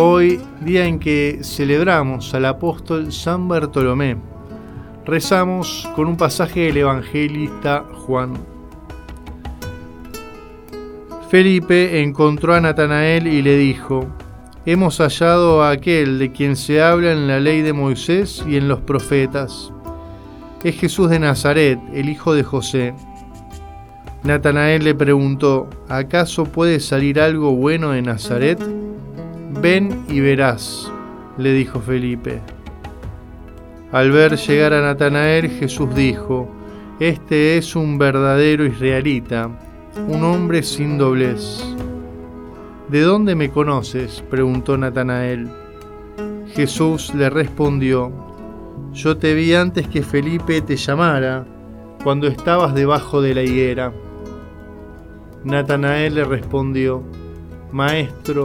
Hoy, día en que celebramos al apóstol San Bartolomé, rezamos con un pasaje del evangelista Juan. Felipe encontró a Natanael y le dijo, Hemos hallado a aquel de quien se habla en la ley de Moisés y en los profetas. Es Jesús de Nazaret, el hijo de José. Natanael le preguntó, ¿acaso puede salir algo bueno de Nazaret? Ven y verás, le dijo Felipe. Al ver llegar a Natanael, Jesús dijo, Este es un verdadero israelita, un hombre sin doblez. ¿De dónde me conoces? preguntó Natanael. Jesús le respondió, Yo te vi antes que Felipe te llamara, cuando estabas debajo de la higuera. Natanael le respondió, Maestro,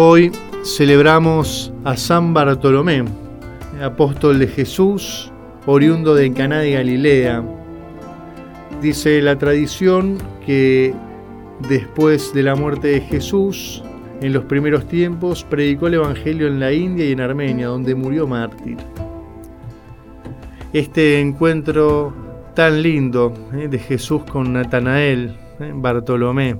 Hoy celebramos a San Bartolomé, apóstol de Jesús, oriundo de Caná de Galilea. Dice la tradición que después de la muerte de Jesús, en los primeros tiempos, predicó el Evangelio en la India y en Armenia, donde murió mártir. Este encuentro tan lindo eh, de Jesús con Natanael, eh, Bartolomé,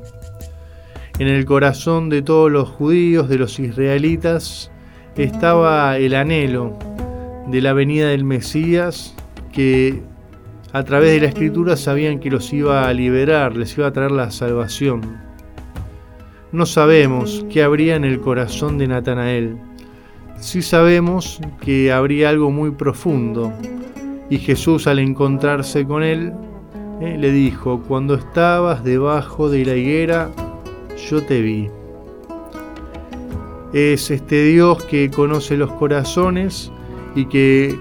en el corazón de todos los judíos, de los israelitas, estaba el anhelo de la venida del Mesías que a través de la escritura sabían que los iba a liberar, les iba a traer la salvación. No sabemos qué habría en el corazón de Natanael. Sí sabemos que habría algo muy profundo. Y Jesús al encontrarse con él, eh, le dijo, cuando estabas debajo de la higuera, yo te vi. Es este Dios que conoce los corazones y que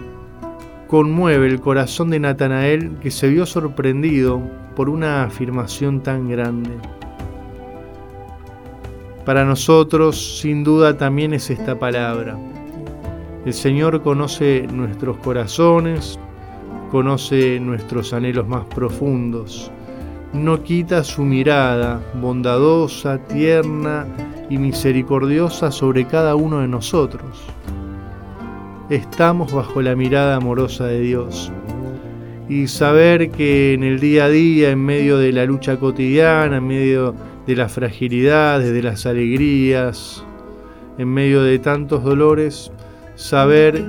conmueve el corazón de Natanael que se vio sorprendido por una afirmación tan grande. Para nosotros, sin duda, también es esta palabra. El Señor conoce nuestros corazones, conoce nuestros anhelos más profundos no quita su mirada bondadosa, tierna y misericordiosa sobre cada uno de nosotros. Estamos bajo la mirada amorosa de Dios. Y saber que en el día a día, en medio de la lucha cotidiana, en medio de las fragilidades, de las alegrías, en medio de tantos dolores, saber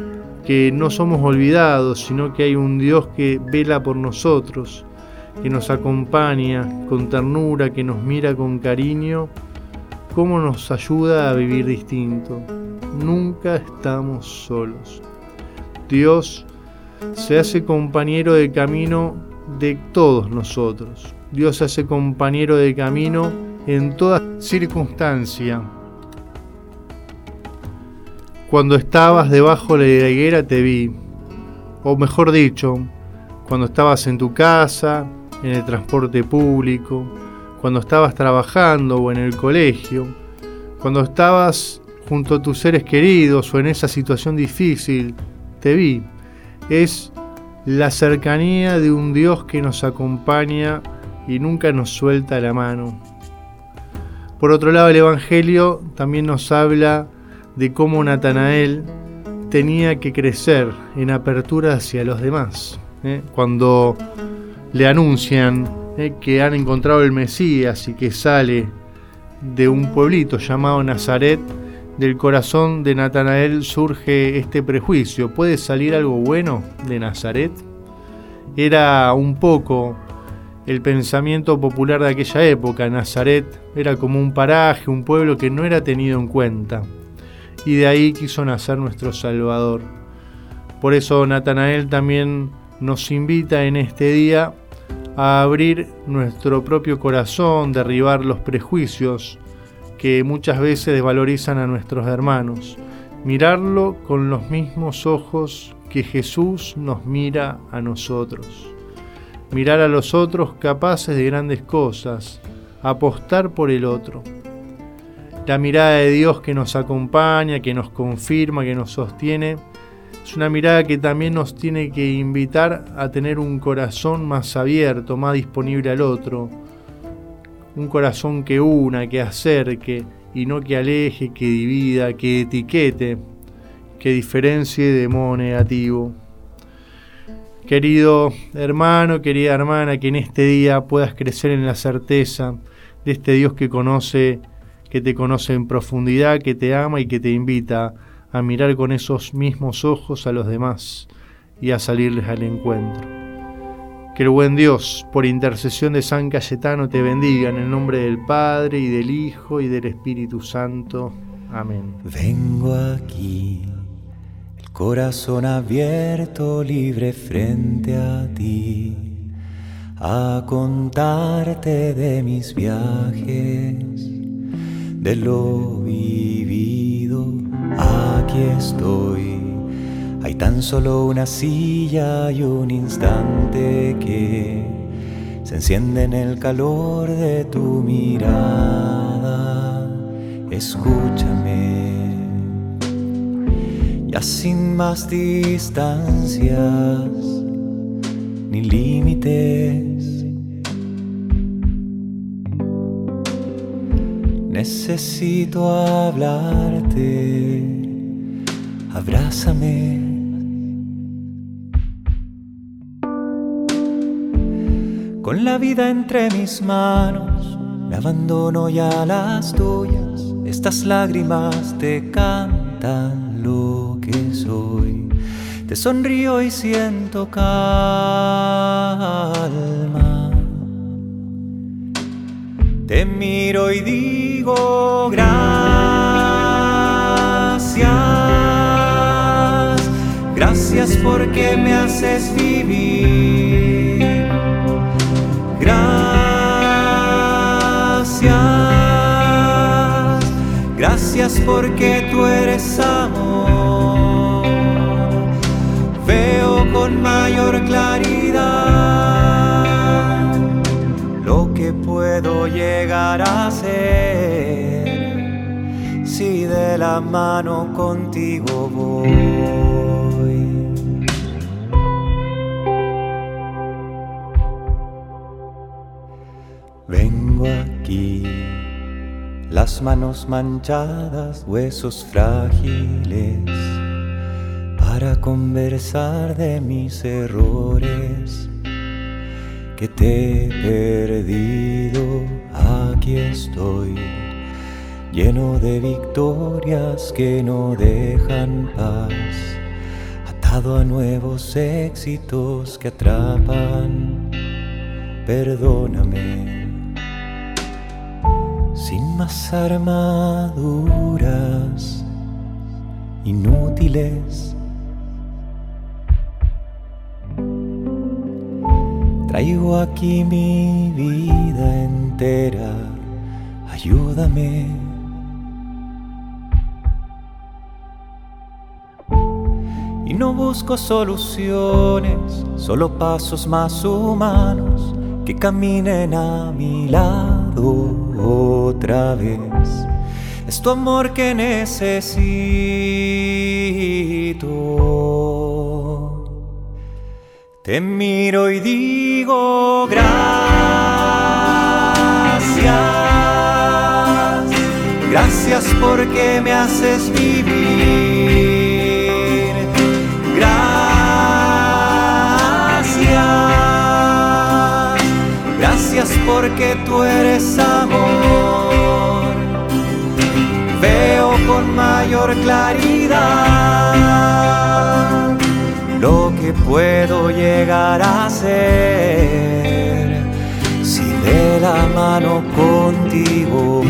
que no somos olvidados, sino que hay un Dios que vela por nosotros, que nos acompaña con ternura, que nos mira con cariño, cómo nos ayuda a vivir distinto. Nunca estamos solos. Dios se hace compañero de camino de todos nosotros. Dios se hace compañero de camino en toda circunstancia. Cuando estabas debajo de la higuera te vi, o mejor dicho, cuando estabas en tu casa, en el transporte público, cuando estabas trabajando o en el colegio, cuando estabas junto a tus seres queridos o en esa situación difícil, te vi. Es la cercanía de un Dios que nos acompaña y nunca nos suelta la mano. Por otro lado, el Evangelio también nos habla de cómo Natanael tenía que crecer en apertura hacia los demás. ¿eh? Cuando le anuncian eh, que han encontrado el Mesías y que sale de un pueblito llamado Nazaret, del corazón de Natanael surge este prejuicio. ¿Puede salir algo bueno de Nazaret? Era un poco el pensamiento popular de aquella época. Nazaret era como un paraje, un pueblo que no era tenido en cuenta. Y de ahí quiso nacer nuestro Salvador. Por eso Natanael también nos invita en este día a abrir nuestro propio corazón, derribar los prejuicios que muchas veces desvalorizan a nuestros hermanos, mirarlo con los mismos ojos que Jesús nos mira a nosotros, mirar a los otros capaces de grandes cosas, apostar por el otro. La mirada de Dios que nos acompaña, que nos confirma, que nos sostiene, es una mirada que también nos tiene que invitar a tener un corazón más abierto, más disponible al otro. Un corazón que una, que acerque y no que aleje, que divida, que etiquete, que diferencie de modo negativo. Querido hermano, querida hermana, que en este día puedas crecer en la certeza de este Dios que conoce, que te conoce en profundidad, que te ama y que te invita a mirar con esos mismos ojos a los demás y a salirles al encuentro. Que el buen Dios, por intercesión de San Cayetano, te bendiga en el nombre del Padre y del Hijo y del Espíritu Santo. Amén. Vengo aquí, el corazón abierto, libre frente a ti, a contarte de mis viajes, de lo vivido aquí estoy. Hay tan solo una silla y un instante que se enciende en el calor de tu mirada. Escúchame, ya sin más distancias ni límites. Necesito hablarte, abrázame. Con la vida entre mis manos, me abandono ya a las tuyas. Estas lágrimas te cantan lo que soy. Te sonrío y siento calma. Te miro y digo gracias. Gracias porque me haces vivir. Gracias. Gracias porque tú eres amor. Veo con mayor claridad lo que puedo llegar a ser si de la mano contigo voy. Manos manchadas, huesos frágiles, para conversar de mis errores que te he perdido, aquí estoy, lleno de victorias que no dejan paz, atado a nuevos éxitos que atrapan, perdóname. Sin más armaduras inútiles Traigo aquí mi vida entera, ayúdame. Y no busco soluciones, solo pasos más humanos que caminen a mi lado otra vez. Es tu amor que necesito. Te miro y digo gracias. Gracias porque me haces vivir. porque tú eres amor. Veo con mayor claridad lo que puedo llegar a ser si de la mano contigo.